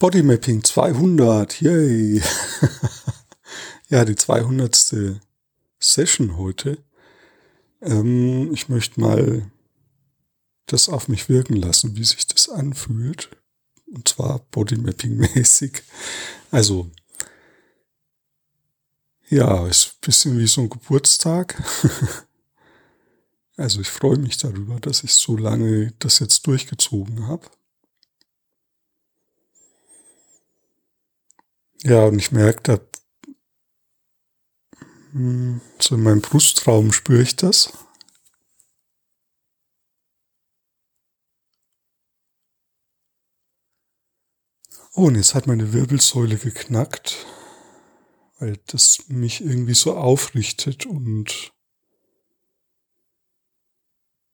Bodymapping 200, yay. ja, die 200. Session heute. Ähm, ich möchte mal das auf mich wirken lassen, wie sich das anfühlt. Und zwar Bodymapping-mäßig. Also, ja, ist ein bisschen wie so ein Geburtstag. also ich freue mich darüber, dass ich so lange das jetzt durchgezogen habe. Ja, und ich merke, da hm, so in meinem Brustraum spüre ich das. Oh, und jetzt hat meine Wirbelsäule geknackt, weil das mich irgendwie so aufrichtet und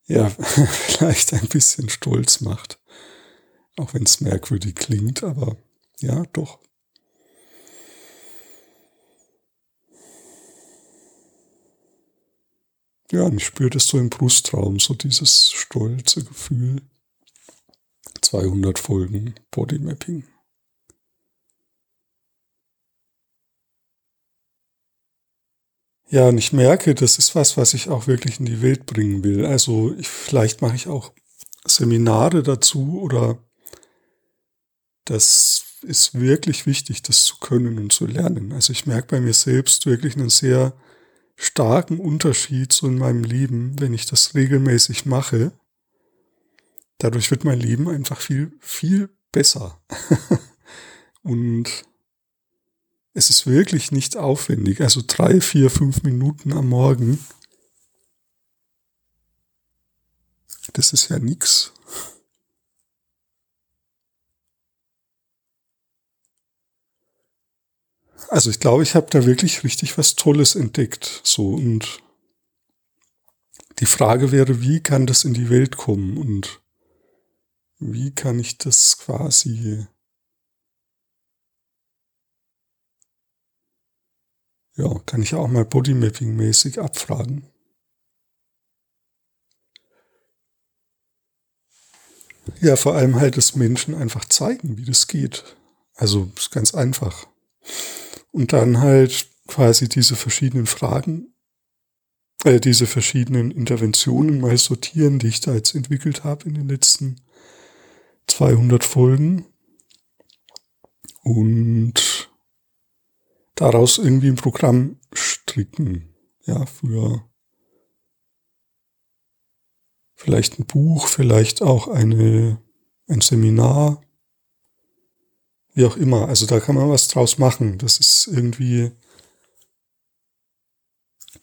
ja, vielleicht ein bisschen stolz macht. Auch wenn es merkwürdig klingt, aber ja, doch. Ja, und ich spüre das so im Brustraum, so dieses stolze Gefühl. 200 Folgen Bodymapping. Ja, und ich merke, das ist was, was ich auch wirklich in die Welt bringen will. Also ich, vielleicht mache ich auch Seminare dazu oder das ist wirklich wichtig, das zu können und zu lernen. Also ich merke bei mir selbst wirklich einen sehr starken Unterschied so in meinem Leben, wenn ich das regelmäßig mache. Dadurch wird mein Leben einfach viel, viel besser. und es ist wirklich nicht aufwendig. Also drei, vier, fünf Minuten am Morgen. Das ist ja nix. Also ich glaube, ich habe da wirklich richtig was Tolles entdeckt. So und die Frage wäre, wie kann das in die Welt kommen und wie kann ich das quasi ja, kann ich auch mal Bodymapping-mäßig abfragen. Ja, vor allem halt das Menschen einfach zeigen, wie das geht. Also ist ganz einfach. Und dann halt quasi diese verschiedenen Fragen, äh, diese verschiedenen Interventionen mal sortieren, die ich da jetzt entwickelt habe in den letzten 200 Folgen. Und daraus irgendwie ein Programm stricken. Ja, für vielleicht ein Buch, vielleicht auch eine, ein Seminar, wie auch immer. Also da kann man was draus machen. Das ist irgendwie,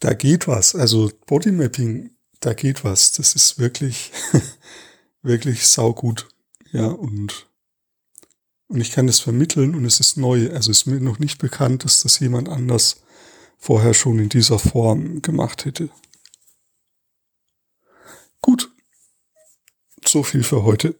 da geht was. Also Bodymapping, da geht was. Das ist wirklich, wirklich saugut. Ja, und, und ich kann das vermitteln und es ist neu. Also es ist mir noch nicht bekannt, dass das jemand anders vorher schon in dieser Form gemacht hätte. Gut. So viel für heute.